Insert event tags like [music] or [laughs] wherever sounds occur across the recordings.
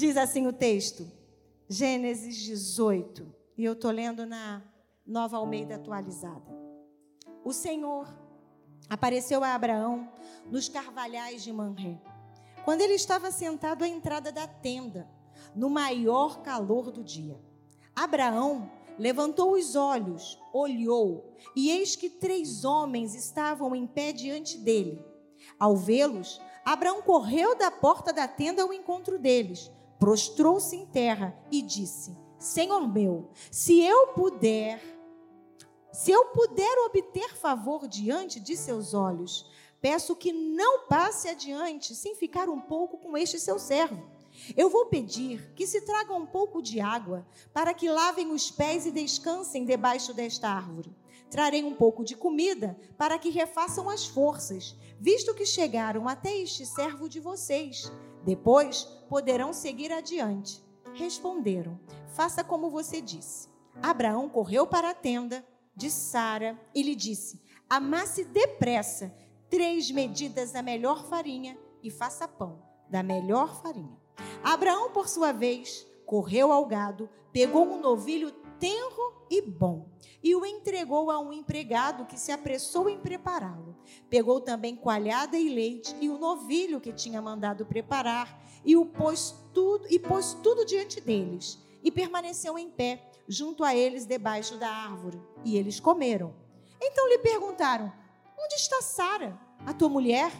Diz assim o texto, Gênesis 18, e eu estou lendo na Nova Almeida atualizada. O Senhor apareceu a Abraão nos carvalhais de Manré, quando ele estava sentado à entrada da tenda, no maior calor do dia. Abraão levantou os olhos, olhou, e eis que três homens estavam em pé diante dele. Ao vê-los, Abraão correu da porta da tenda ao encontro deles, prostrou-se em terra e disse: Senhor meu, se eu puder, se eu puder obter favor diante de seus olhos, peço que não passe adiante sem ficar um pouco com este seu servo. Eu vou pedir que se traga um pouco de água para que lavem os pés e descansem debaixo desta árvore. Trarei um pouco de comida para que refaçam as forças, visto que chegaram até este servo de vocês. Depois poderão seguir adiante. Responderam: Faça como você disse. Abraão correu para a tenda de Sara e lhe disse: Amasse depressa três medidas da melhor farinha e faça pão da melhor farinha. Abraão, por sua vez, correu ao gado, pegou um novilho tenro e bom e o entregou a um empregado que se apressou em prepará-lo. Pegou também coalhada e leite e o novilho que tinha mandado preparar e o pôs tudo e pôs tudo diante deles e permaneceu em pé junto a eles debaixo da árvore e eles comeram. Então lhe perguntaram: Onde está Sara, a tua mulher?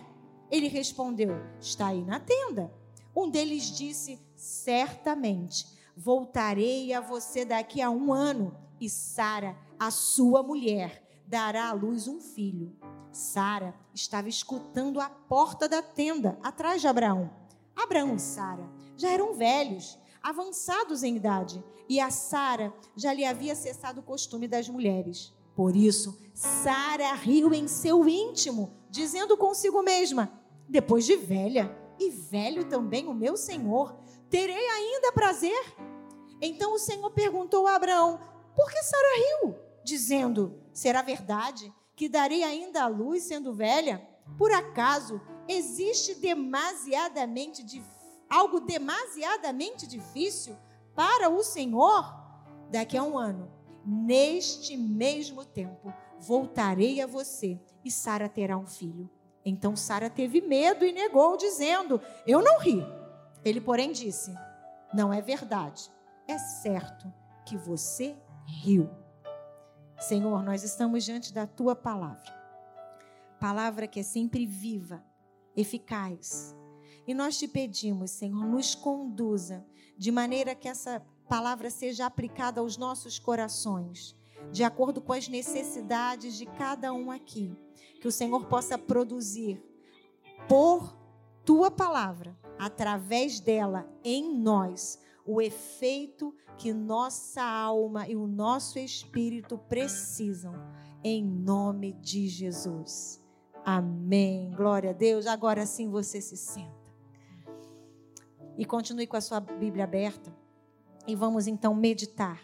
Ele respondeu: Está aí na tenda. Um deles disse: Certamente voltarei a você daqui a um ano, e Sara, a sua mulher, dará à luz um filho. Sara estava escutando a porta da tenda, atrás de Abraão. Abraão e Sara já eram velhos, avançados em idade, e a Sara já lhe havia cessado o costume das mulheres. Por isso, Sara riu em seu íntimo, dizendo consigo mesma: Depois de velha, e velho também o meu senhor, terei ainda prazer? Então o Senhor perguntou a Abraão: Por que Sara riu? Dizendo: Será verdade que darei ainda a luz sendo velha? Por acaso existe demasiadamente algo demasiadamente difícil para o Senhor? Daqui a um ano, neste mesmo tempo, voltarei a você e Sara terá um filho. Então Sara teve medo e negou, dizendo: Eu não ri. Ele, porém, disse: Não é verdade. É certo que você riu. Senhor, nós estamos diante da tua palavra. Palavra que é sempre viva, eficaz. E nós te pedimos, Senhor, nos conduza de maneira que essa palavra seja aplicada aos nossos corações, de acordo com as necessidades de cada um aqui que o Senhor possa produzir por tua palavra, através dela, em nós, o efeito que nossa alma e o nosso espírito precisam, em nome de Jesus. Amém. Glória a Deus. Agora sim você se senta. E continue com a sua Bíblia aberta. E vamos então meditar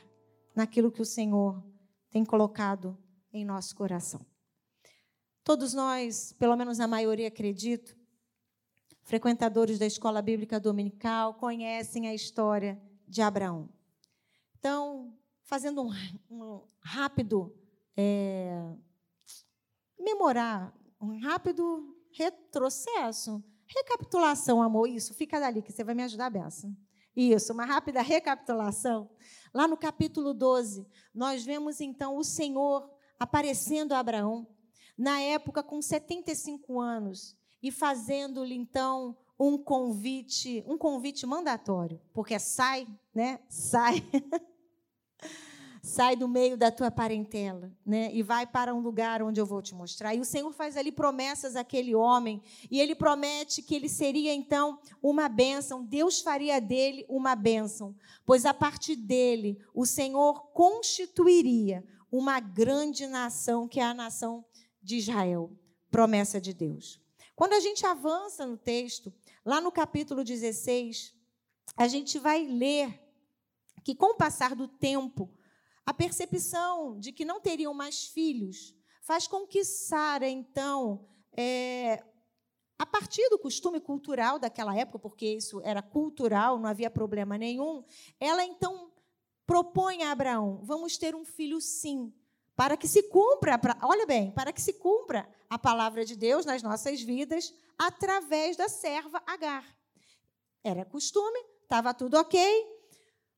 naquilo que o Senhor tem colocado em nosso coração. Todos nós, pelo menos a maioria, acredito, frequentadores da escola bíblica dominical, conhecem a história de Abraão. Então, fazendo um, um rápido é, memorar, um rápido retrocesso, recapitulação, amor, isso, fica dali que você vai me ajudar, Bessa. Isso, uma rápida recapitulação. Lá no capítulo 12, nós vemos então o Senhor aparecendo a Abraão na época com 75 anos, e fazendo-lhe então um convite, um convite mandatório, porque sai, né? Sai. [laughs] sai do meio da tua parentela, né? E vai para um lugar onde eu vou te mostrar. E o Senhor faz ali promessas àquele homem, e ele promete que ele seria então uma bênção, Deus faria dele uma bênção, pois a partir dele o Senhor constituiria uma grande nação, que é a nação de Israel, promessa de Deus. Quando a gente avança no texto, lá no capítulo 16, a gente vai ler que, com o passar do tempo, a percepção de que não teriam mais filhos faz com que Sara, então, é, a partir do costume cultural daquela época, porque isso era cultural, não havia problema nenhum, ela então propõe a Abraão: vamos ter um filho sim, para que se cumpra, olha bem, para que se cumpra a palavra de Deus nas nossas vidas através da serva Agar. Era costume, estava tudo ok.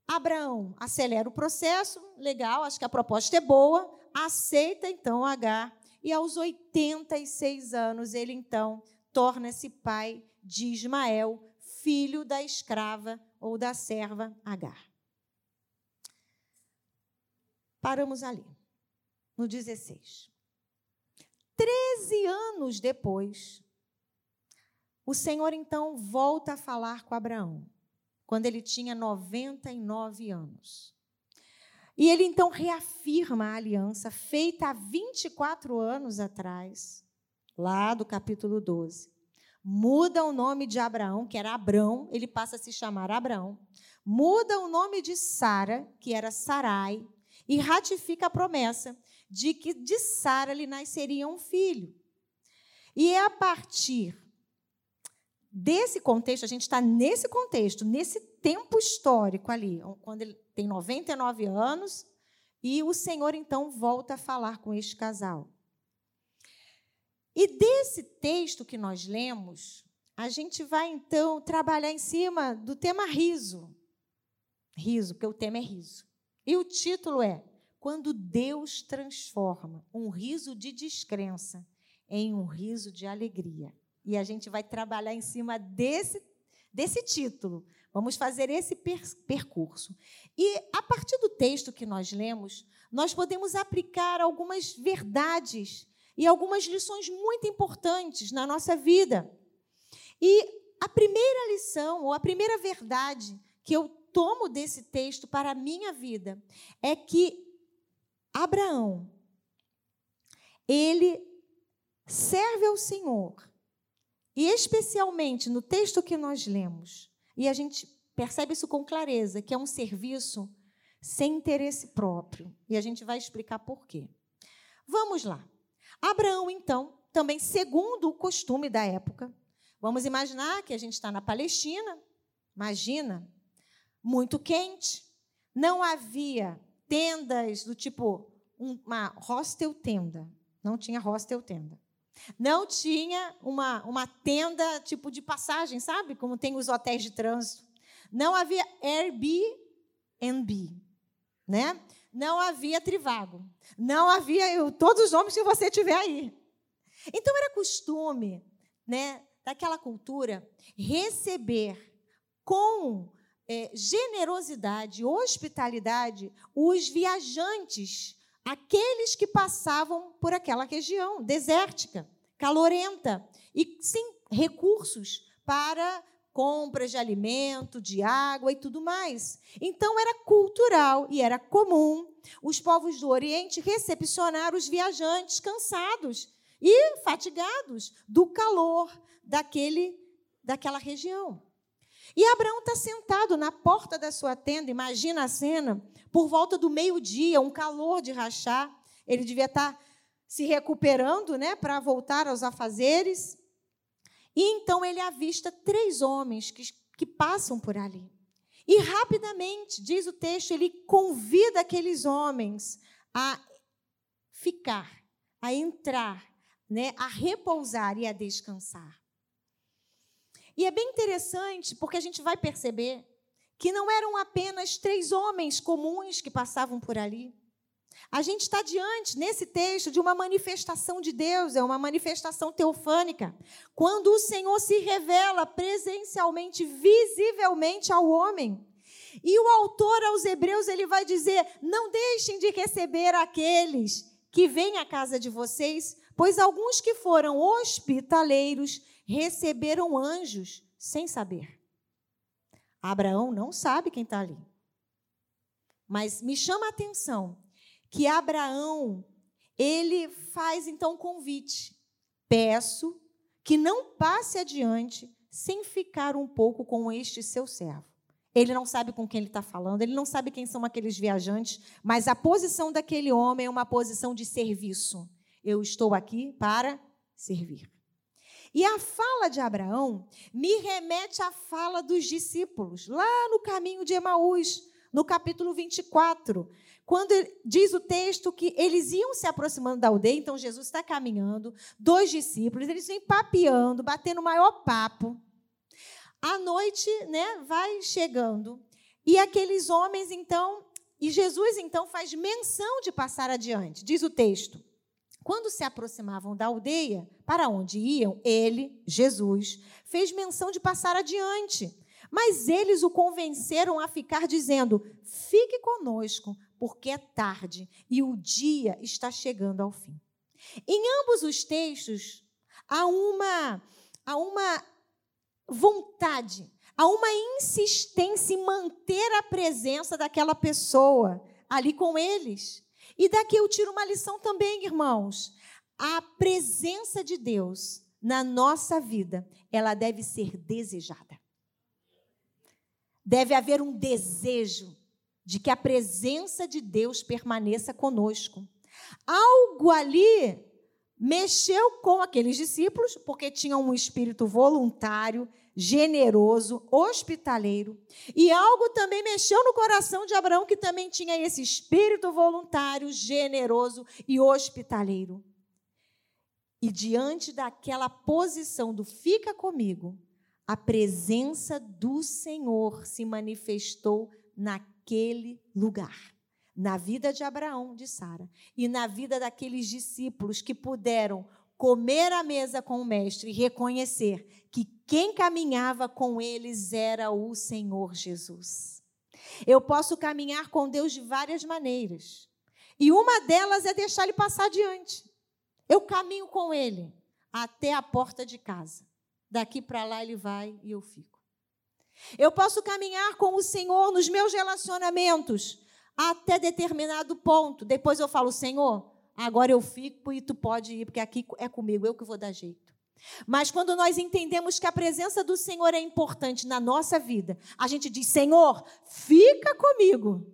Abraão acelera o processo, legal, acho que a proposta é boa, aceita então Agar, e aos 86 anos ele então torna-se pai de Ismael, filho da escrava ou da serva Agar. Paramos ali, no 16. Treze anos depois, o Senhor então volta a falar com Abraão, quando ele tinha 99 anos. E ele então reafirma a aliança feita há 24 anos atrás, lá do capítulo 12. Muda o nome de Abraão, que era Abrão, ele passa a se chamar Abraão. Muda o nome de Sara, que era Sarai, e ratifica a promessa de que de Sara lhe nasceria um filho. E é a partir desse contexto, a gente está nesse contexto, nesse tempo histórico ali, quando ele tem 99 anos, e o Senhor então volta a falar com este casal. E desse texto que nós lemos, a gente vai então trabalhar em cima do tema riso. Riso, porque o tema é riso. E o título é Quando Deus transforma um riso de descrença em um riso de alegria. E a gente vai trabalhar em cima desse, desse título. Vamos fazer esse per percurso. E a partir do texto que nós lemos, nós podemos aplicar algumas verdades e algumas lições muito importantes na nossa vida. E a primeira lição, ou a primeira verdade que eu tomo desse texto para a minha vida, é que Abraão, ele serve ao Senhor, e especialmente no texto que nós lemos, e a gente percebe isso com clareza, que é um serviço sem interesse próprio. E a gente vai explicar por quê. Vamos lá. Abraão, então, também segundo o costume da época, vamos imaginar que a gente está na Palestina, imagina, muito quente, não havia tendas do tipo uma hostel tenda, não tinha hostel tenda. Não tinha uma, uma tenda tipo de passagem, sabe? Como tem os hotéis de trânsito. Não havia Airbnb, né? não havia Trivago, não havia eu, todos os nomes que você tiver aí. Então era costume, né, daquela cultura receber com é, generosidade, hospitalidade os viajantes, aqueles que passavam por aquela região desértica, calorenta e sem recursos para compras de alimento, de água e tudo mais. Então era cultural e era comum os povos do Oriente recepcionar os viajantes cansados e fatigados do calor daquele, daquela região. E Abraão está sentado na porta da sua tenda, imagina a cena, por volta do meio-dia, um calor de rachar. Ele devia estar tá se recuperando né, para voltar aos afazeres. E então ele avista três homens que, que passam por ali. E rapidamente, diz o texto, ele convida aqueles homens a ficar, a entrar, né, a repousar e a descansar. E é bem interessante porque a gente vai perceber que não eram apenas três homens comuns que passavam por ali. A gente está diante, nesse texto, de uma manifestação de Deus, é uma manifestação teofânica. Quando o Senhor se revela presencialmente, visivelmente ao homem. E o autor aos Hebreus, ele vai dizer: não deixem de receber aqueles que vêm à casa de vocês, pois alguns que foram hospitaleiros receberam anjos sem saber. Abraão não sabe quem está ali. Mas me chama a atenção que Abraão, ele faz então um convite. Peço que não passe adiante sem ficar um pouco com este seu servo. Ele não sabe com quem ele está falando, ele não sabe quem são aqueles viajantes, mas a posição daquele homem é uma posição de serviço. Eu estou aqui para servir. E a fala de Abraão me remete à fala dos discípulos, lá no caminho de Emaús, no capítulo 24. Quando diz o texto que eles iam se aproximando da aldeia, então Jesus está caminhando, dois discípulos, eles vêm papeando, batendo o maior papo. A noite né, vai chegando. E aqueles homens, então, e Jesus, então, faz menção de passar adiante. Diz o texto: quando se aproximavam da aldeia, para onde iam, ele, Jesus, fez menção de passar adiante. Mas eles o convenceram a ficar, dizendo: Fique conosco, porque é tarde e o dia está chegando ao fim. Em ambos os textos, há uma, há uma vontade, há uma insistência em manter a presença daquela pessoa ali com eles. E daqui eu tiro uma lição também, irmãos. A presença de Deus na nossa vida, ela deve ser desejada. Deve haver um desejo de que a presença de Deus permaneça conosco. Algo ali mexeu com aqueles discípulos, porque tinham um espírito voluntário, generoso, hospitaleiro. E algo também mexeu no coração de Abraão, que também tinha esse espírito voluntário, generoso e hospitaleiro. E diante daquela posição do fica comigo, a presença do Senhor se manifestou naquele lugar. Na vida de Abraão, de Sara, e na vida daqueles discípulos que puderam comer à mesa com o Mestre e reconhecer que quem caminhava com eles era o Senhor Jesus. Eu posso caminhar com Deus de várias maneiras. E uma delas é deixar ele passar adiante. Eu caminho com ele até a porta de casa. Daqui para lá ele vai e eu fico. Eu posso caminhar com o Senhor nos meus relacionamentos até determinado ponto. Depois eu falo, Senhor, agora eu fico e tu pode ir, porque aqui é comigo, eu que vou dar jeito. Mas quando nós entendemos que a presença do Senhor é importante na nossa vida, a gente diz: Senhor, fica comigo,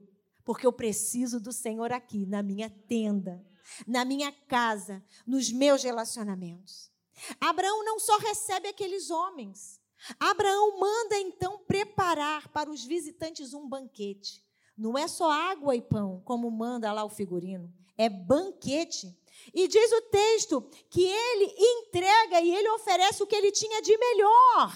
porque eu preciso do Senhor aqui, na minha tenda, na minha casa, nos meus relacionamentos. Abraão não só recebe aqueles homens, Abraão manda então preparar para os visitantes um banquete. Não é só água e pão, como manda lá o figurino, é banquete. E diz o texto que ele entrega e ele oferece o que ele tinha de melhor.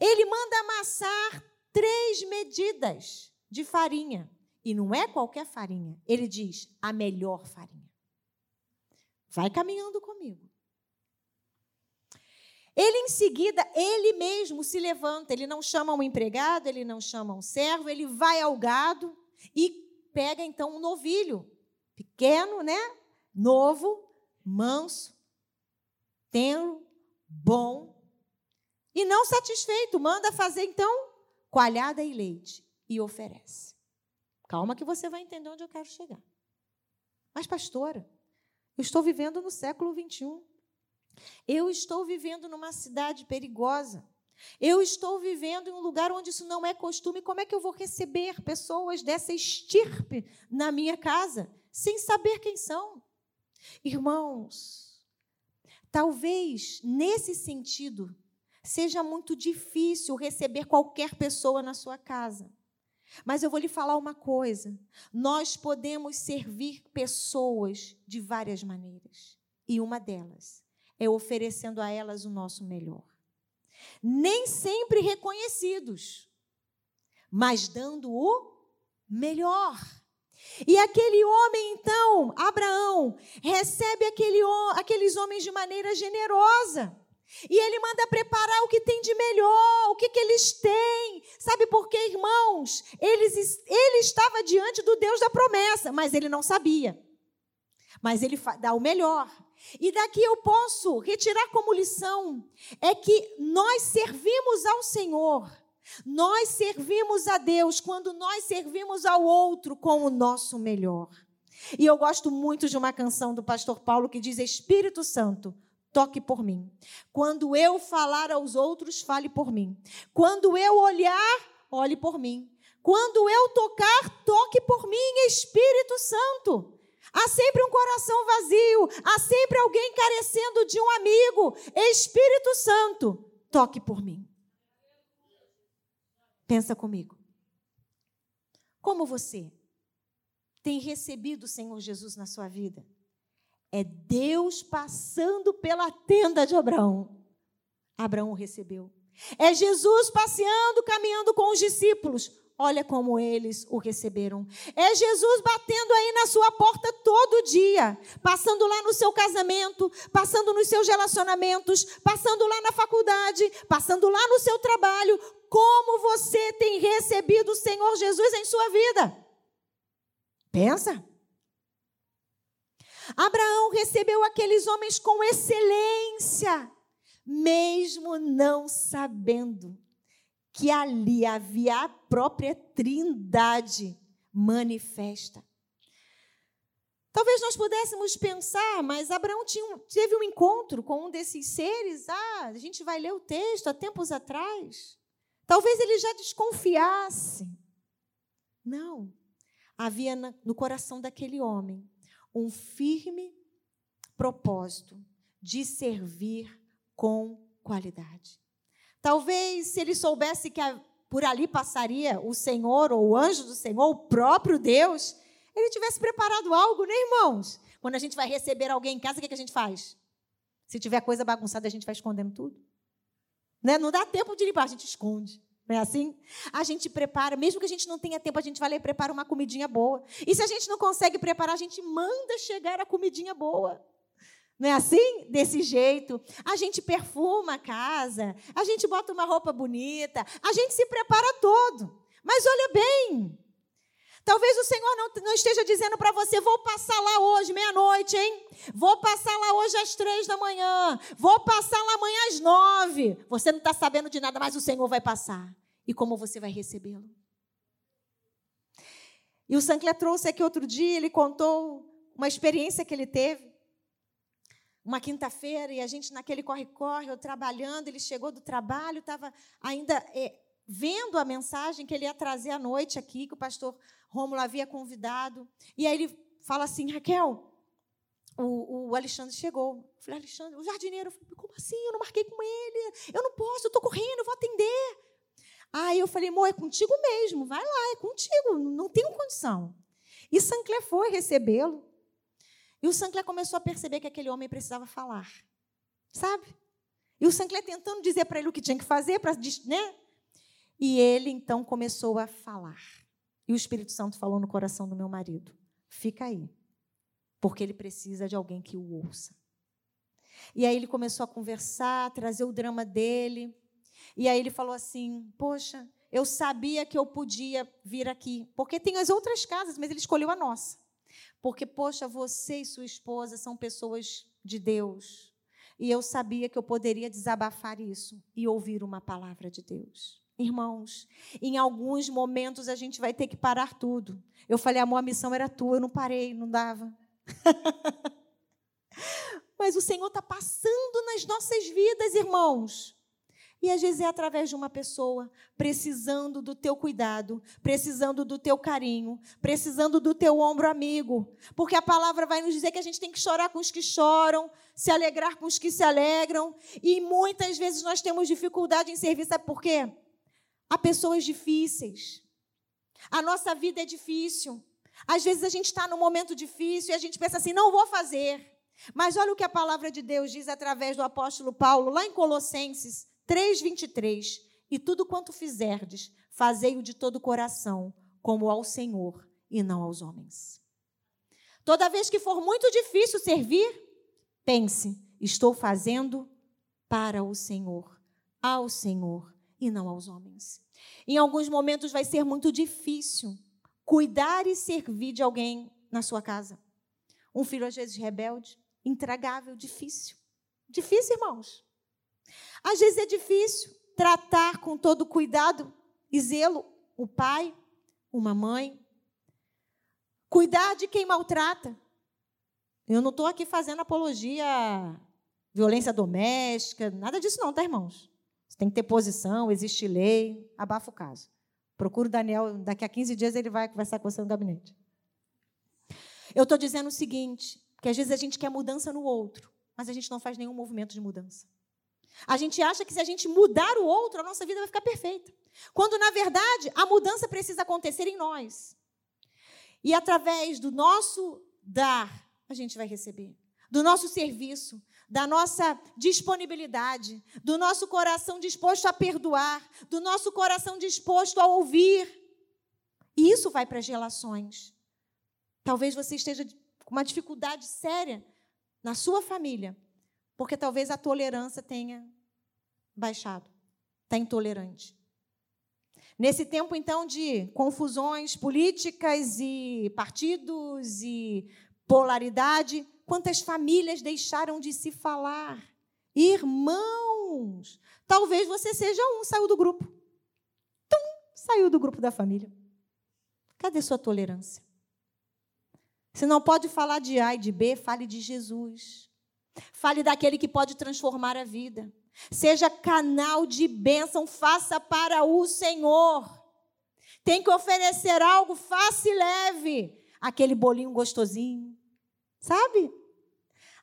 Ele manda amassar três medidas de farinha. E não é qualquer farinha. Ele diz a melhor farinha. Vai caminhando comigo. Ele em seguida, ele mesmo se levanta, ele não chama um empregado, ele não chama um servo, ele vai ao gado e pega então um novilho, pequeno, né? Novo, manso, tenro, bom. E não satisfeito, manda fazer então coalhada e leite e oferece. Calma que você vai entender onde eu quero chegar. Mas pastora, eu estou vivendo no século 21. Eu estou vivendo numa cidade perigosa. Eu estou vivendo em um lugar onde isso não é costume. Como é que eu vou receber pessoas dessa estirpe na minha casa, sem saber quem são? Irmãos, talvez nesse sentido seja muito difícil receber qualquer pessoa na sua casa. Mas eu vou lhe falar uma coisa: nós podemos servir pessoas de várias maneiras. E uma delas é oferecendo a elas o nosso melhor. Nem sempre reconhecidos, mas dando o melhor. E aquele homem, então, Abraão, recebe aquele, aqueles homens de maneira generosa. E ele manda preparar o que tem de melhor, o que, que eles têm. Sabe por quê, irmãos? Eles, ele estava diante do Deus da promessa, mas ele não sabia. Mas ele dá o melhor. E daqui eu posso retirar como lição é que nós servimos ao Senhor, nós servimos a Deus quando nós servimos ao outro com o nosso melhor. E eu gosto muito de uma canção do pastor Paulo que diz: Espírito Santo, toque por mim. Quando eu falar aos outros, fale por mim. Quando eu olhar, olhe por mim. Quando eu tocar, toque por mim, Espírito Santo. Há sempre um coração vazio, há sempre alguém carecendo de um amigo. Espírito Santo, toque por mim. Pensa comigo. Como você tem recebido o Senhor Jesus na sua vida? É Deus passando pela tenda de Abraão. Abraão o recebeu. É Jesus passeando, caminhando com os discípulos. Olha como eles o receberam. É Jesus batendo aí na sua porta todo dia, passando lá no seu casamento, passando nos seus relacionamentos, passando lá na faculdade, passando lá no seu trabalho. Como você tem recebido o Senhor Jesus em sua vida? Pensa. Abraão recebeu aqueles homens com excelência, mesmo não sabendo que ali havia a própria Trindade manifesta. Talvez nós pudéssemos pensar, mas Abraão teve um encontro com um desses seres. Ah, a gente vai ler o texto há tempos atrás. Talvez ele já desconfiasse. Não. Havia no coração daquele homem um firme propósito de servir com qualidade. Talvez se ele soubesse que por ali passaria o Senhor ou o anjo do Senhor, o próprio Deus, ele tivesse preparado algo, né, irmãos? Quando a gente vai receber alguém em casa, o que, a gente faz? Se tiver coisa bagunçada, a gente vai escondendo tudo. Né? Não dá tempo de limpar, a gente esconde. Não é assim? A gente prepara, mesmo que a gente não tenha tempo, a gente vai lá e prepara uma comidinha boa. E se a gente não consegue preparar, a gente manda chegar a comidinha boa. Não é assim? Desse jeito. A gente perfuma a casa, a gente bota uma roupa bonita, a gente se prepara todo. Mas olha bem, Talvez o Senhor não, não esteja dizendo para você: vou passar lá hoje, meia-noite, hein? Vou passar lá hoje às três da manhã. Vou passar lá amanhã às nove. Você não está sabendo de nada, mas o Senhor vai passar. E como você vai recebê-lo? E o Sancler trouxe aqui outro dia, ele contou uma experiência que ele teve uma quinta-feira e a gente naquele corre-corre, eu trabalhando, ele chegou do trabalho, estava ainda é, vendo a mensagem que ele ia trazer à noite aqui, que o pastor Rômulo havia convidado. E aí ele fala assim, Raquel, o, o Alexandre chegou. Eu falei, Alexandre, o jardineiro, falei, como assim? Eu não marquei com ele, eu não posso, eu estou correndo, eu vou atender. Aí eu falei, amor, é contigo mesmo, vai lá, é contigo, não tenho condição. E Sancler foi recebê-lo. E o Sancler começou a perceber que aquele homem precisava falar. Sabe? E o Sancler tentando dizer para ele o que tinha que fazer, né? E ele então começou a falar. E o Espírito Santo falou no coração do meu marido: fica aí, porque ele precisa de alguém que o ouça. E aí ele começou a conversar, trazer o drama dele. E aí ele falou assim: Poxa, eu sabia que eu podia vir aqui, porque tem as outras casas, mas ele escolheu a nossa. Porque, poxa, você e sua esposa são pessoas de Deus. E eu sabia que eu poderia desabafar isso e ouvir uma palavra de Deus. Irmãos, em alguns momentos a gente vai ter que parar tudo. Eu falei, amor, a missão era tua, eu não parei, não dava. [laughs] Mas o Senhor está passando nas nossas vidas, irmãos. E às vezes é através de uma pessoa precisando do teu cuidado, precisando do teu carinho, precisando do teu ombro amigo. Porque a palavra vai nos dizer que a gente tem que chorar com os que choram, se alegrar com os que se alegram. E muitas vezes nós temos dificuldade em servir, sabe por quê? Há pessoas difíceis. A nossa vida é difícil. Às vezes a gente está num momento difícil e a gente pensa assim: não vou fazer. Mas olha o que a palavra de Deus diz através do apóstolo Paulo, lá em Colossenses 3,23. E tudo quanto fizerdes, fazei-o de todo o coração, como ao Senhor e não aos homens. Toda vez que for muito difícil servir, pense: estou fazendo para o Senhor, ao Senhor e não aos homens. Em alguns momentos vai ser muito difícil cuidar e servir de alguém na sua casa. Um filho, às vezes, rebelde, intragável, difícil. Difícil, irmãos. Às vezes é difícil tratar com todo cuidado e zelo o pai, uma mãe. Cuidar de quem maltrata. Eu não estou aqui fazendo apologia à violência doméstica, nada disso não, tá, irmãos? Tem que ter posição, existe lei, abafa o caso. Procura o Daniel, daqui a 15 dias ele vai conversar com você no gabinete. Eu estou dizendo o seguinte: que às vezes a gente quer mudança no outro, mas a gente não faz nenhum movimento de mudança. A gente acha que se a gente mudar o outro, a nossa vida vai ficar perfeita. Quando, na verdade, a mudança precisa acontecer em nós. E através do nosso dar, a gente vai receber. Do nosso serviço, da nossa disponibilidade, do nosso coração disposto a perdoar, do nosso coração disposto a ouvir. E isso vai para as relações. Talvez você esteja com uma dificuldade séria na sua família, porque talvez a tolerância tenha baixado, está intolerante. Nesse tempo, então, de confusões políticas e partidos e polaridade, quantas famílias deixaram de se falar? Irmãos, talvez você seja um, saiu do grupo. Tum, saiu do grupo da família. Cadê sua tolerância? Se não pode falar de A e de B, fale de Jesus. Fale daquele que pode transformar a vida. Seja canal de bênção, faça para o Senhor. Tem que oferecer algo, faça e leve. Aquele bolinho gostosinho, sabe?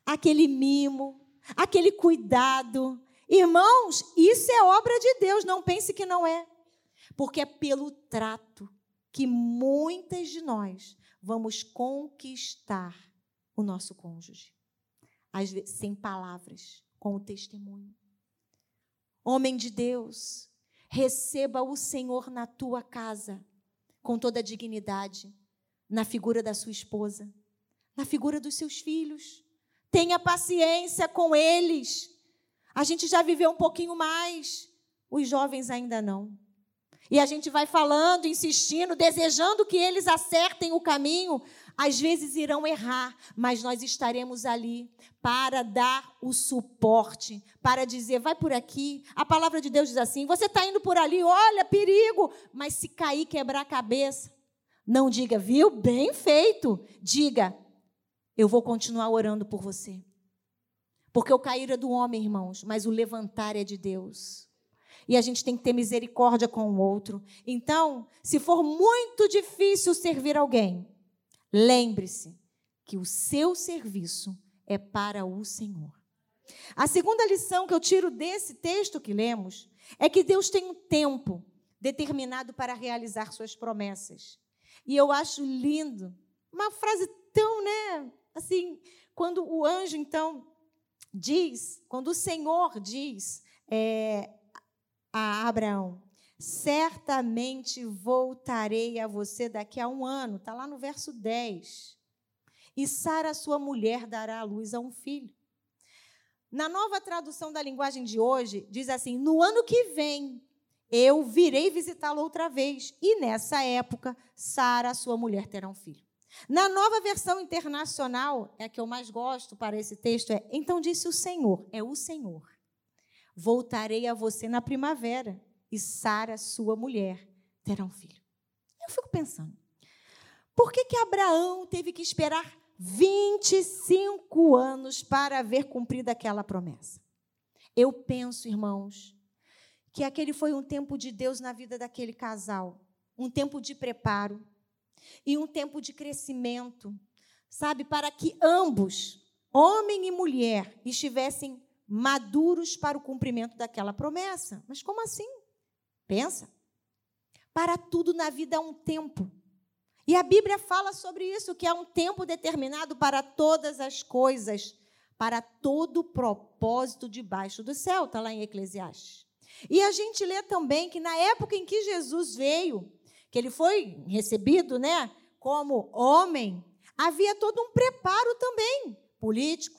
Aquele mimo, aquele cuidado. Irmãos, isso é obra de Deus, não pense que não é. Porque é pelo trato que muitas de nós vamos conquistar o nosso cônjuge. Às vezes, sem palavras, com o testemunho. Homem de Deus, receba o Senhor na tua casa, com toda a dignidade, na figura da sua esposa, na figura dos seus filhos. Tenha paciência com eles. A gente já viveu um pouquinho mais, os jovens ainda não. E a gente vai falando, insistindo, desejando que eles acertem o caminho. Às vezes irão errar, mas nós estaremos ali para dar o suporte, para dizer, vai por aqui. A palavra de Deus diz assim: você está indo por ali, olha, perigo. Mas se cair, quebrar a cabeça, não diga, viu? Bem feito. Diga, eu vou continuar orando por você. Porque o cair é do homem, irmãos, mas o levantar é de Deus e a gente tem que ter misericórdia com o outro. Então, se for muito difícil servir alguém, lembre-se que o seu serviço é para o Senhor. A segunda lição que eu tiro desse texto que lemos é que Deus tem um tempo determinado para realizar suas promessas. E eu acho lindo, uma frase tão, né, assim, quando o anjo então diz, quando o Senhor diz, é, a Abraão: Certamente voltarei a você daqui a um ano. Está lá no verso 10. E Sara, sua mulher, dará à luz a um filho. Na nova tradução da linguagem de hoje, diz assim: No ano que vem, eu virei visitá-lo outra vez. E nessa época, Sara, sua mulher, terá um filho. Na nova versão internacional, é a que eu mais gosto para esse texto, é: Então disse o Senhor, é o Senhor Voltarei a você na primavera, e Sara, sua mulher, terá um filho. Eu fico pensando, por que, que Abraão teve que esperar 25 anos para ver cumprida aquela promessa? Eu penso, irmãos, que aquele foi um tempo de Deus na vida daquele casal, um tempo de preparo e um tempo de crescimento, sabe, para que ambos, homem e mulher, estivessem maduros para o cumprimento daquela promessa. Mas como assim? Pensa. Para tudo na vida há um tempo. E a Bíblia fala sobre isso, que há um tempo determinado para todas as coisas, para todo propósito debaixo do céu, está lá em Eclesiastes. E a gente lê também que na época em que Jesus veio, que ele foi recebido, né, como homem, havia todo um preparo também político,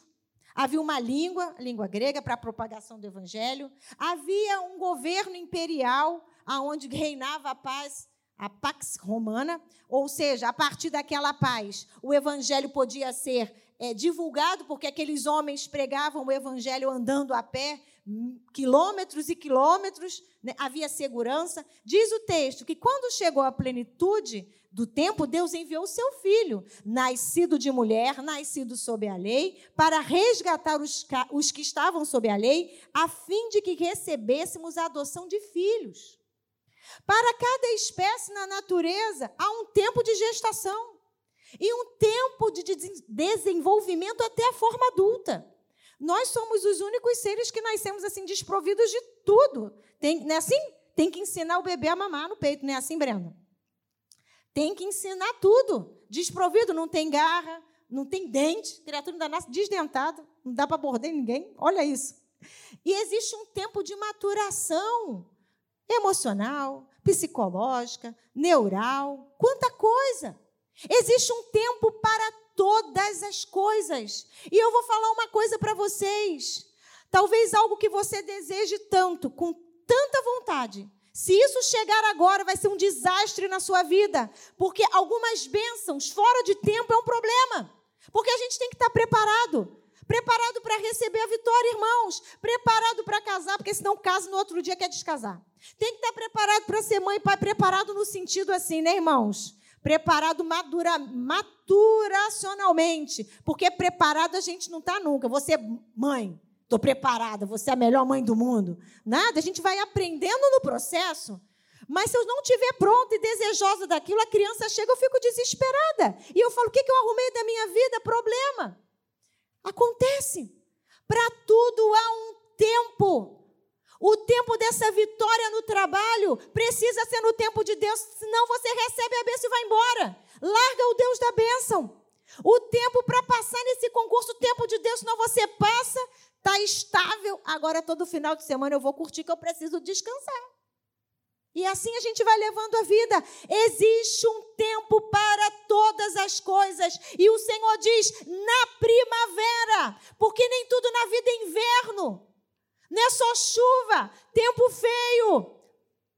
Havia uma língua, a língua grega, para a propagação do evangelho. Havia um governo imperial, aonde reinava a paz, a pax romana, ou seja, a partir daquela paz, o evangelho podia ser é, divulgado, porque aqueles homens pregavam o evangelho andando a pé, quilômetros e quilômetros, né? havia segurança. Diz o texto que quando chegou a plenitude do tempo, Deus enviou o seu filho, nascido de mulher, nascido sob a lei, para resgatar os, os que estavam sob a lei, a fim de que recebêssemos a adoção de filhos. Para cada espécie na natureza há um tempo de gestação. e um tempo de desenvolvimento até a forma adulta. Nós somos os únicos seres que nascemos assim desprovidos de tudo. Tem, não é assim? Tem que ensinar o bebê a mamar no peito, não é assim, Brenda? Tem que ensinar tudo. Desprovido, não tem garra, não tem dente, criatura ainda nasce desdentada, não dá para morder ninguém. Olha isso. E existe um tempo de maturação emocional, psicológica, neural, quanta coisa. Existe um tempo para todas as coisas. E eu vou falar uma coisa para vocês. Talvez algo que você deseje tanto, com tanta vontade. Se isso chegar agora, vai ser um desastre na sua vida, porque algumas bênçãos fora de tempo é um problema. Porque a gente tem que estar preparado. Preparado para receber a vitória, irmãos. Preparado para casar, porque senão casa no outro dia quer descasar. Tem que estar preparado para ser mãe e pai. Preparado no sentido assim, né, irmãos? Preparado madura, maturacionalmente. Porque preparado a gente não está nunca. Você é mãe, estou preparada, você é a melhor mãe do mundo. Nada, a gente vai aprendendo no processo. Mas se eu não estiver pronta e desejosa daquilo, a criança chega, eu fico desesperada. E eu falo: o que, que eu arrumei da minha vida? Problema. Acontece. Para tudo há um tempo. O tempo dessa vitória no trabalho precisa ser no tempo de Deus, senão você recebe a bênção e vai embora. Larga o Deus da bênção. O tempo para passar nesse concurso, o tempo de Deus, senão você passa, está estável. Agora, todo final de semana eu vou curtir que eu preciso descansar. E assim a gente vai levando a vida. Existe um tempo para todas as coisas. E o Senhor diz: na primavera, porque nem tudo na vida é inverno. Não é só chuva, tempo feio,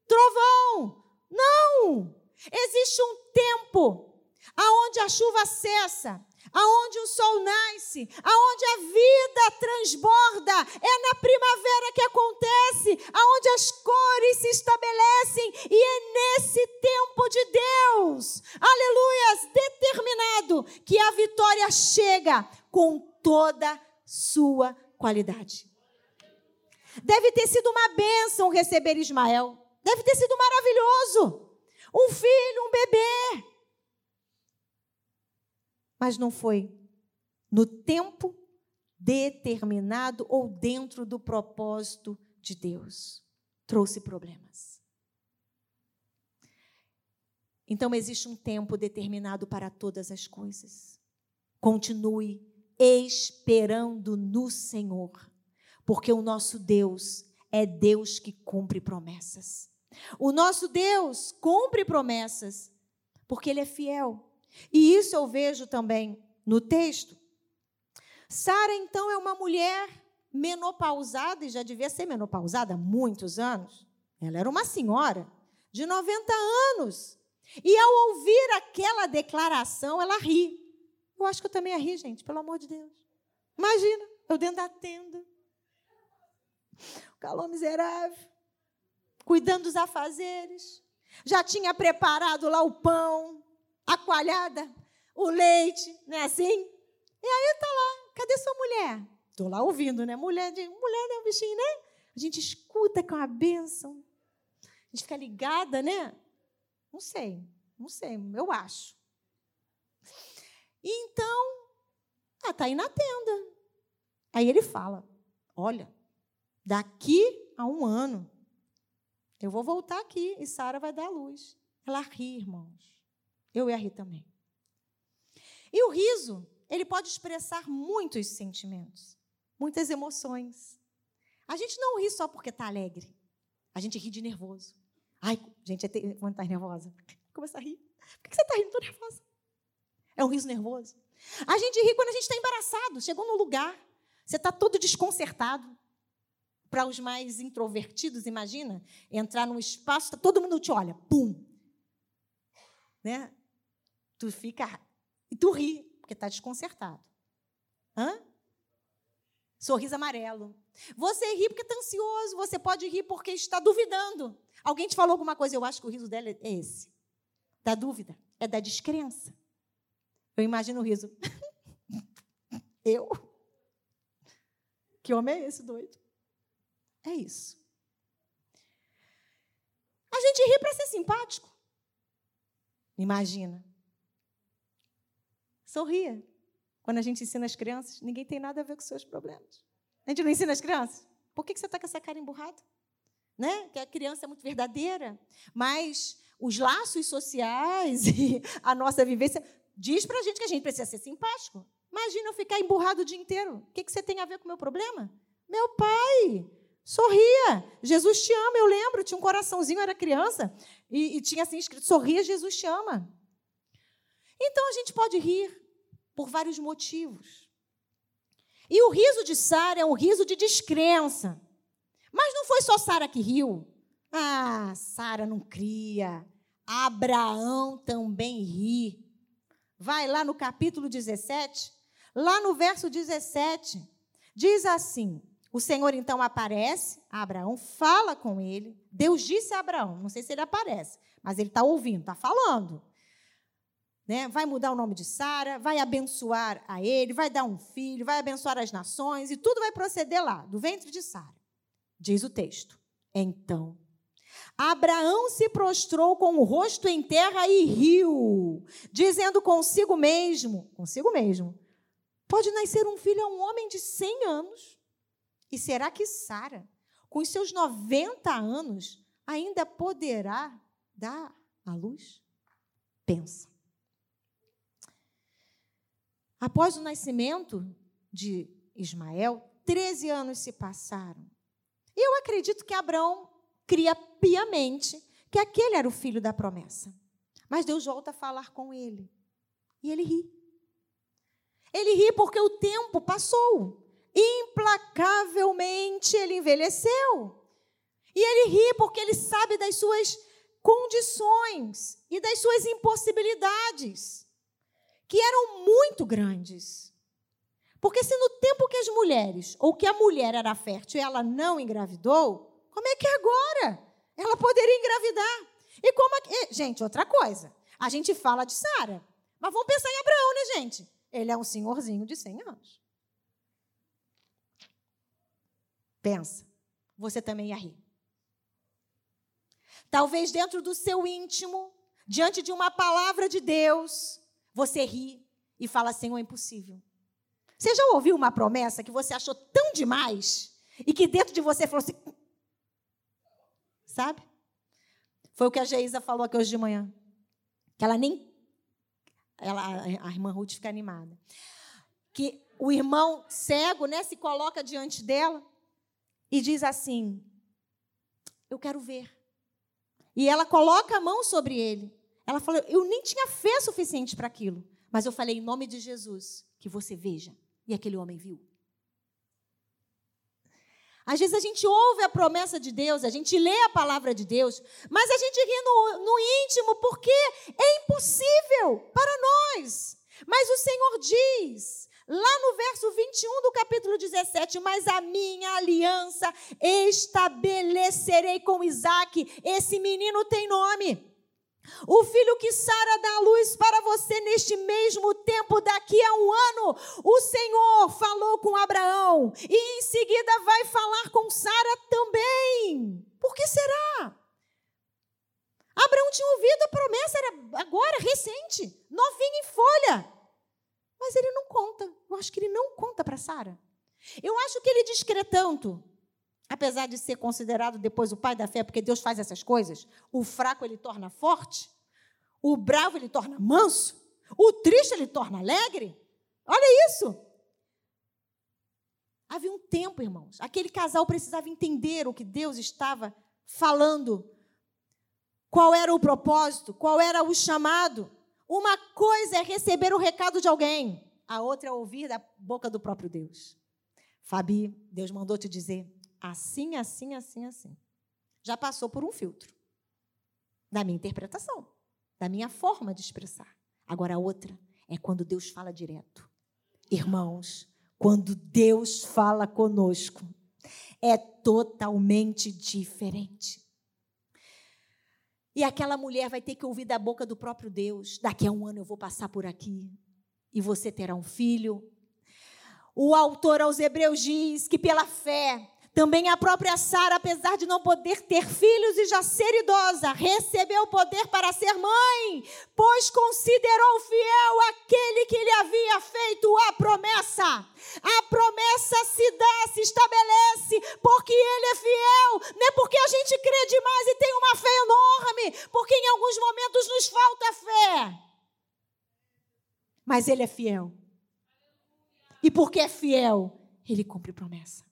trovão. Não! Existe um tempo aonde a chuva cessa, aonde o sol nasce, aonde a vida transborda. É na primavera que acontece, aonde as cores se estabelecem e é nesse tempo de Deus, aleluias, determinado que a vitória chega com toda sua qualidade. Deve ter sido uma bênção receber Ismael. Deve ter sido maravilhoso. Um filho, um bebê. Mas não foi no tempo determinado ou dentro do propósito de Deus. Trouxe problemas. Então existe um tempo determinado para todas as coisas. Continue esperando no Senhor porque o nosso Deus é Deus que cumpre promessas. O nosso Deus cumpre promessas, porque Ele é fiel. E isso eu vejo também no texto. Sara, então, é uma mulher menopausada, e já devia ser menopausada há muitos anos. Ela era uma senhora de 90 anos. E ao ouvir aquela declaração, ela ri. Eu acho que eu também rir, gente, pelo amor de Deus. Imagina, eu dentro da tenda, o calor miserável, cuidando dos afazeres. Já tinha preparado lá o pão, a coalhada, o leite, não é assim? E aí está lá, cadê sua mulher? Estou lá ouvindo, né? Mulher, de, mulher é um bichinho, né? A gente escuta com a bênção. A gente fica ligada, né? Não sei, não sei, eu acho. Então, ela está aí na tenda. Aí ele fala: Olha, Daqui a um ano, eu vou voltar aqui e Sara vai dar a luz. Ela ri, irmãos. Eu ia rir também. E o riso, ele pode expressar muitos sentimentos, muitas emoções. A gente não ri só porque está alegre. A gente ri de nervoso. Ai, gente, quando está nervosa, começa a rir. Por que você está rindo? Estou nervosa. É um riso nervoso. A gente ri quando a gente está embaraçado. Chegou no lugar, você está todo desconcertado para os mais introvertidos, imagina, entrar num espaço, tá, todo mundo te olha, pum. Né? Tu fica e tu ri, porque está desconcertado. Hã? Sorriso amarelo. Você ri porque está ansioso, você pode rir porque está duvidando. Alguém te falou alguma coisa, eu acho que o riso dela é esse. Da dúvida, é da descrença. Eu imagino o riso. [laughs] eu? Que homem é esse doido? É isso. A gente ri para ser simpático. Imagina. Sorria. Quando a gente ensina as crianças, ninguém tem nada a ver com seus problemas. A gente não ensina as crianças? Por que você está com essa cara emburrada? Né? Que a criança é muito verdadeira. Mas os laços sociais [laughs] e a nossa vivência diz para a gente que a gente precisa ser simpático. Imagina eu ficar emburrado o dia inteiro. O que, que você tem a ver com o meu problema? Meu pai, sorria. Jesus te ama, eu lembro. Tinha um coraçãozinho, era criança, e, e tinha assim escrito: sorria, Jesus te ama. Então a gente pode rir por vários motivos. E o riso de Sara é um riso de descrença. Mas não foi só Sara que riu. Ah, Sara não cria. Abraão também ri. Vai lá no capítulo 17, lá no verso 17, diz assim: O Senhor então aparece a Abraão, fala com ele. Deus disse a Abraão, não sei se ele aparece, mas ele está ouvindo, está falando né? vai mudar o nome de Sara, vai abençoar a ele, vai dar um filho, vai abençoar as nações, e tudo vai proceder lá, do ventre de Sara. Diz o texto. Então, Abraão se prostrou com o rosto em terra e riu, dizendo consigo mesmo, consigo mesmo, pode nascer um filho a um homem de 100 anos? E será que Sara, com seus 90 anos, ainda poderá dar a luz? Pensa. Após o nascimento de Ismael, 13 anos se passaram. Eu acredito que Abraão cria piamente que aquele era o filho da promessa. Mas Deus volta a falar com ele. E ele ri. Ele ri porque o tempo passou. Implacavelmente ele envelheceu. E ele ri porque ele sabe das suas condições e das suas impossibilidades que eram muito grandes. Porque se no tempo que as mulheres, ou que a mulher era fértil, ela não engravidou, como é que agora ela poderia engravidar? E como é gente, outra coisa. A gente fala de Sara, mas vamos pensar em Abraão, né, gente? Ele é um senhorzinho de 100 anos. Pensa, você também ia rir. Talvez dentro do seu íntimo, diante de uma palavra de Deus, você ri e fala, Senhor, é impossível. Você já ouviu uma promessa que você achou tão demais e que dentro de você falou assim. Sabe? Foi o que a Geisa falou aqui hoje de manhã. Que ela nem. Ela, a irmã Ruth fica animada. Que o irmão cego né, se coloca diante dela e diz assim: Eu quero ver. E ela coloca a mão sobre ele. Ela falou: Eu nem tinha fé suficiente para aquilo. Mas eu falei, em nome de Jesus, que você veja. E aquele homem viu. Às vezes a gente ouve a promessa de Deus, a gente lê a palavra de Deus, mas a gente ri no, no íntimo porque é impossível para nós. Mas o Senhor diz, lá no verso 21 do capítulo 17: Mas a minha aliança estabelecerei com Isaac. Esse menino tem nome. O filho que Sara dá à luz para você neste mesmo tempo, daqui a um ano, o Senhor falou com Abraão e em seguida vai falar com Sara também. Por que será? Abraão tinha ouvido a promessa, era agora, recente, novinho em folha. Mas ele não conta. Eu acho que ele não conta para Sara. Eu acho que ele diz tanto apesar de ser considerado depois o pai da fé, porque Deus faz essas coisas, o fraco ele torna forte, o bravo ele torna manso, o triste ele torna alegre. Olha isso. Havia um tempo, irmãos, aquele casal precisava entender o que Deus estava falando, qual era o propósito, qual era o chamado. Uma coisa é receber o recado de alguém, a outra é ouvir da boca do próprio Deus. Fabi, Deus mandou te dizer: assim, assim, assim, assim. Já passou por um filtro da minha interpretação, da minha forma de expressar. Agora, a outra é quando Deus fala direto. Irmãos, quando Deus fala conosco, é totalmente diferente. E aquela mulher vai ter que ouvir da boca do próprio Deus: daqui a um ano eu vou passar por aqui e você terá um filho. O autor aos Hebreus diz que pela fé também a própria Sara, apesar de não poder ter filhos e já ser idosa, recebeu o poder para ser mãe. pois considerou fiel aquele que lhe havia feito a promessa. A promessa se dá, se estabelece, porque ele é fiel, não é porque a gente crê demais e tem uma fé enorme, porque em alguns momentos nos falta fé. Mas ele é fiel. E porque é fiel, ele cumpre promessa.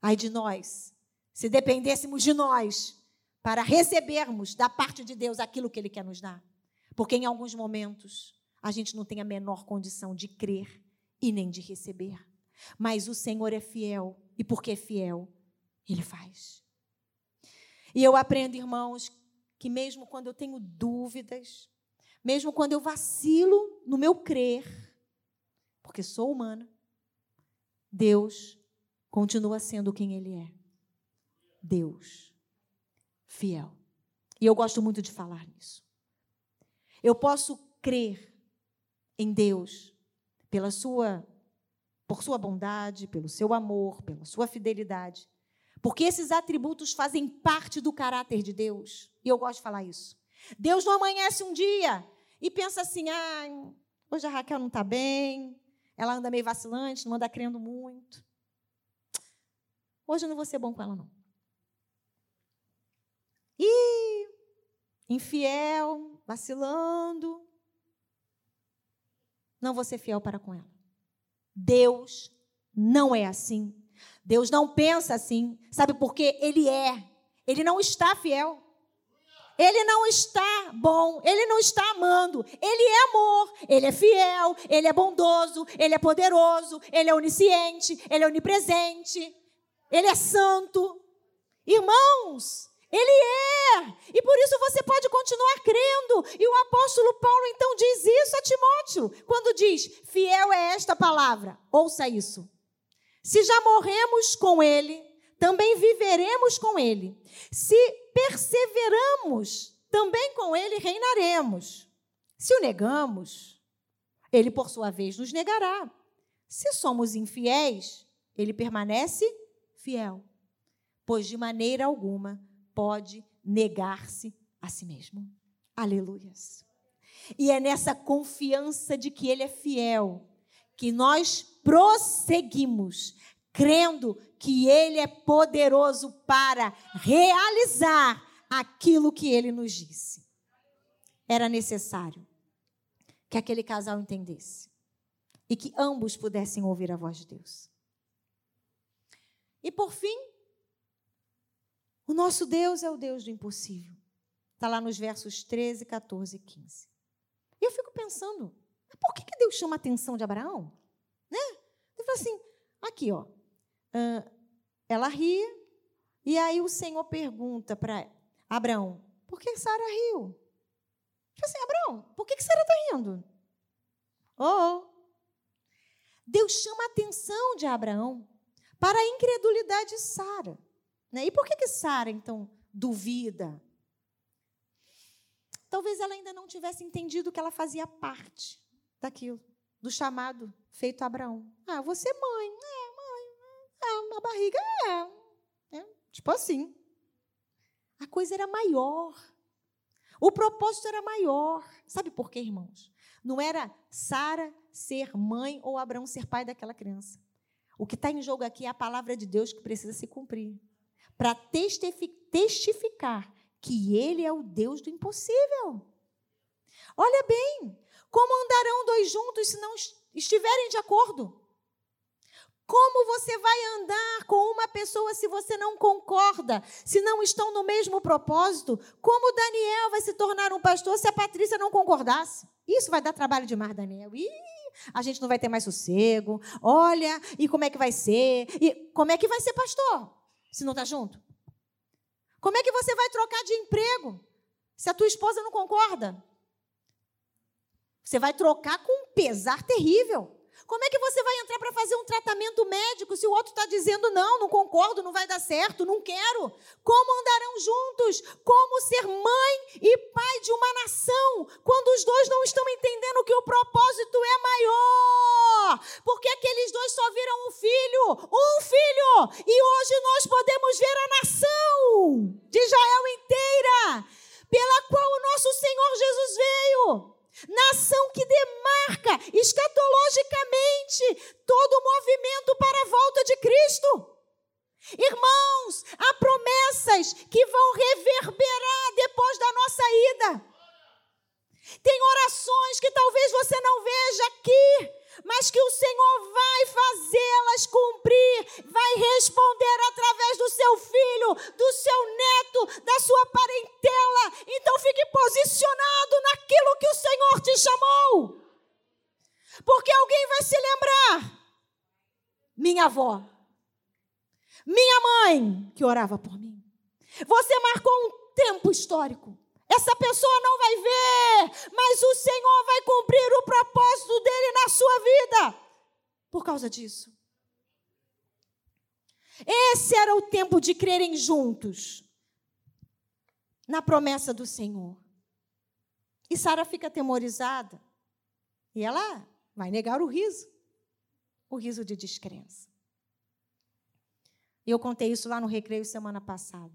Ai de nós, se dependêssemos de nós para recebermos da parte de Deus aquilo que Ele quer nos dar. Porque em alguns momentos a gente não tem a menor condição de crer e nem de receber. Mas o Senhor é fiel, e porque é fiel, Ele faz. E eu aprendo, irmãos, que mesmo quando eu tenho dúvidas, mesmo quando eu vacilo no meu crer, porque sou humana, Deus continua sendo quem Ele é. Deus, fiel. E eu gosto muito de falar nisso. Eu posso crer em Deus pela sua por sua bondade, pelo seu amor, pela sua fidelidade. Porque esses atributos fazem parte do caráter de Deus. E eu gosto de falar isso. Deus não amanhece um dia e pensa assim: ah, hoje a Raquel não está bem, ela anda meio vacilante, não anda crendo muito. Hoje eu não vou ser bom com ela, não. E infiel, vacilando, não vou ser fiel para com ela. Deus não é assim. Deus não pensa assim. Sabe por quê? Ele é. Ele não está fiel. Ele não está bom, ele não está amando. Ele é amor, ele é fiel, ele é bondoso, ele é poderoso, ele é onisciente, ele é onipresente, ele é santo. Irmãos, ele é. E por isso você pode continuar crendo. E o apóstolo Paulo então diz isso a Timóteo, quando diz: Fiel é esta palavra. Ouça isso. Se já morremos com ele, também viveremos com ele. Se perseveramos, também com ele reinaremos. Se o negamos, ele por sua vez nos negará. Se somos infiéis, ele permanece fiel, pois de maneira alguma pode negar-se a si mesmo. Aleluias. E é nessa confiança de que ele é fiel que nós prosseguimos crendo que Ele é poderoso para realizar aquilo que Ele nos disse. Era necessário que aquele casal entendesse e que ambos pudessem ouvir a voz de Deus. E por fim, o nosso Deus é o Deus do impossível. Está lá nos versos 13, 14 e 15. E eu fico pensando, por que, que Deus chama a atenção de Abraão? Né? Ele fala assim, aqui, ó, ela ri, e aí o Senhor pergunta para Abraão: por que Sara riu? Tipo assim, Abraão, por que, que Sara está rindo? Oh, oh. Deus chama a atenção de Abraão para a incredulidade de Sara. Né? E por que, que Sara, então, duvida? Talvez ela ainda não tivesse entendido que ela fazia parte daquilo, do chamado feito a Abraão. Ah, você é mãe. É, é, a barriga é, é. Tipo assim. A coisa era maior. O propósito era maior. Sabe por quê, irmãos? Não era Sara ser mãe ou Abraão ser pai daquela criança. O que está em jogo aqui é a palavra de Deus que precisa se cumprir para testificar que Ele é o Deus do impossível. Olha bem, como andarão dois juntos se não estiverem de acordo? Como você vai andar com uma pessoa se você não concorda, se não estão no mesmo propósito? Como Daniel vai se tornar um pastor se a Patrícia não concordasse? Isso vai dar trabalho demais, Daniel. Ih, a gente não vai ter mais sossego. Olha, e como é que vai ser? E como é que vai ser pastor se não está junto? Como é que você vai trocar de emprego se a tua esposa não concorda? Você vai trocar com um pesar terrível. Como é que você vai entrar para fazer um tratamento médico se o outro está dizendo não, não concordo, não vai dar certo, não quero? Como andarão juntos? Como ser mãe e pai de uma nação quando os dois não estão entendendo que o propósito é maior? Porque aqueles dois só viram um filho, um filho, e hoje nós podemos ver a nação de Israel inteira nação que demarca escatologicamente todo o movimento para a volta de Cristo. Irmãos, há promessas que vão reverberar depois da nossa ida. Tem orações que talvez você não veja aqui, mas que o Senhor vai fazê-las cumprir, vai responder através do seu filho, do seu neto, da sua parentela. Então fique posicionado naquilo que o Senhor te chamou. Porque alguém vai se lembrar. Minha avó, minha mãe, que orava por mim. Você marcou um tempo histórico. Essa pessoa não vai ver, mas o Senhor vai cumprir o propósito dele na sua vida. Por causa disso. Esse era o tempo de crerem juntos na promessa do Senhor. E Sara fica atemorizada. E ela vai negar o riso o riso de descrença. E eu contei isso lá no recreio semana passada.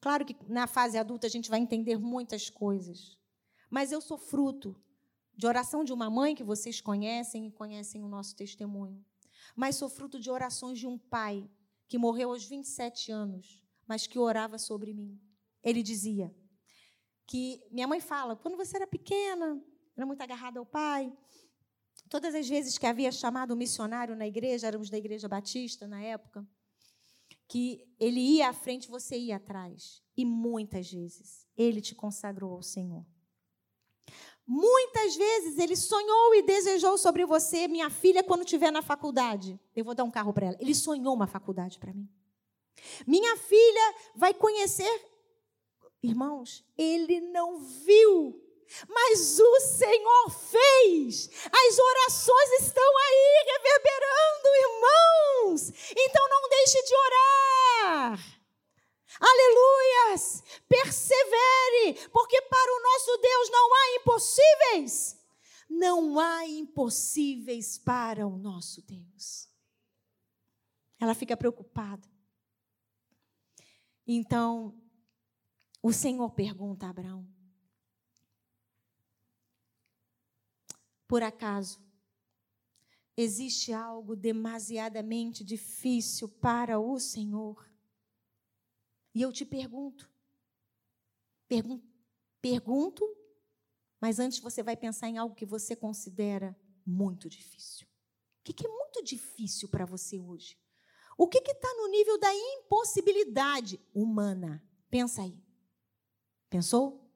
Claro que na fase adulta a gente vai entender muitas coisas. Mas eu sou fruto de oração de uma mãe que vocês conhecem e conhecem o nosso testemunho. Mas sou fruto de orações de um pai que morreu aos 27 anos, mas que orava sobre mim. Ele dizia que minha mãe fala, quando você era pequena, era muito agarrada ao pai. Todas as vezes que havia chamado um missionário na igreja, éramos da igreja batista na época, que ele ia à frente, você ia atrás. E muitas vezes ele te consagrou ao Senhor. Muitas vezes ele sonhou e desejou sobre você, minha filha, quando estiver na faculdade. Eu vou dar um carro para ela. Ele sonhou uma faculdade para mim. Minha filha vai conhecer. Irmãos, ele não viu mas o Senhor fez. As orações estão aí reverberando, irmãos. Então não deixe de orar. Aleluias! Persevere, porque para o nosso Deus não há impossíveis. Não há impossíveis para o nosso Deus. Ela fica preocupada. Então, o Senhor pergunta a Abraão: Por acaso, existe algo demasiadamente difícil para o Senhor? E eu te pergunto, pergun pergunto, mas antes você vai pensar em algo que você considera muito difícil. O que, é muito difícil para você hoje? O que está no nível da impossibilidade humana? Pensa aí. Pensou?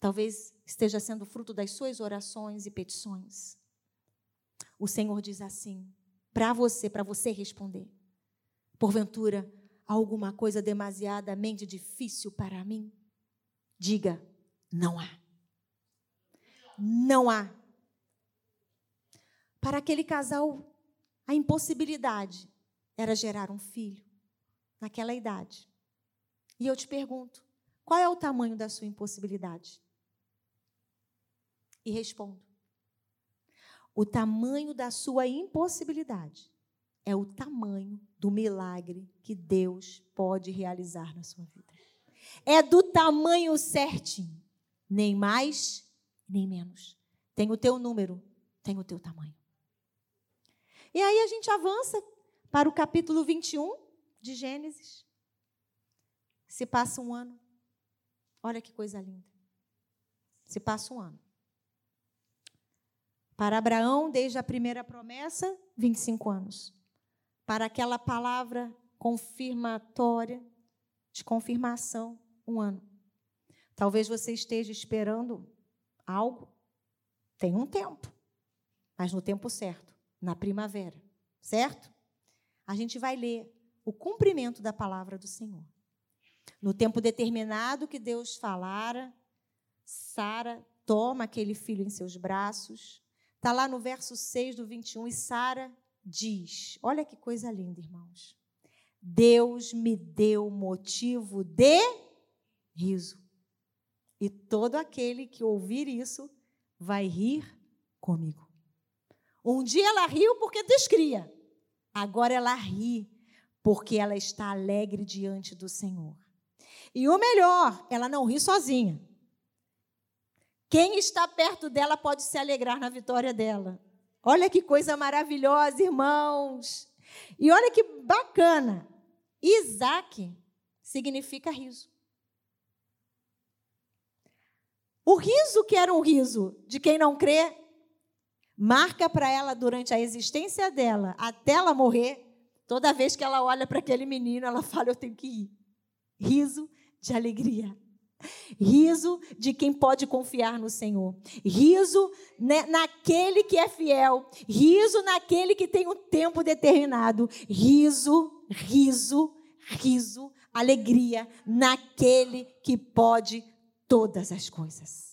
Talvez esteja sendo fruto das suas orações e petições. O Senhor diz assim, para você, para você responder. Porventura, alguma coisa demasiadamente difícil para mim? Diga, não há. Não há. Para aquele casal, a impossibilidade era gerar um filho naquela idade. E eu te pergunto, qual é o tamanho da sua impossibilidade? E respondo. O tamanho da sua impossibilidade é o tamanho do milagre que Deus pode realizar na sua vida. É do tamanho certinho, nem mais, nem menos. Tem o teu número, tem o teu tamanho. E aí a gente avança para o capítulo 21 de Gênesis. Se passa um ano. Olha que coisa linda. Se passa um ano. Para Abraão, desde a primeira promessa, 25 anos. Para aquela palavra confirmatória, de confirmação, um ano. Talvez você esteja esperando algo, tem um tempo, mas no tempo certo, na primavera, certo? A gente vai ler o cumprimento da palavra do Senhor. No tempo determinado que Deus falara, Sara toma aquele filho em seus braços, Está lá no verso 6 do 21, e Sara diz: Olha que coisa linda, irmãos. Deus me deu motivo de riso. E todo aquele que ouvir isso vai rir comigo. Um dia ela riu porque descria. Agora ela ri porque ela está alegre diante do Senhor. E o melhor, ela não ri sozinha. Quem está perto dela pode se alegrar na vitória dela. Olha que coisa maravilhosa, irmãos. E olha que bacana. Isaac significa riso. O riso que era um riso de quem não crê, marca para ela durante a existência dela, até ela morrer, toda vez que ela olha para aquele menino, ela fala: Eu tenho que ir. Riso de alegria. Riso de quem pode confiar no Senhor. Riso naquele que é fiel. Riso naquele que tem um tempo determinado. Riso, riso, riso, alegria naquele que pode todas as coisas.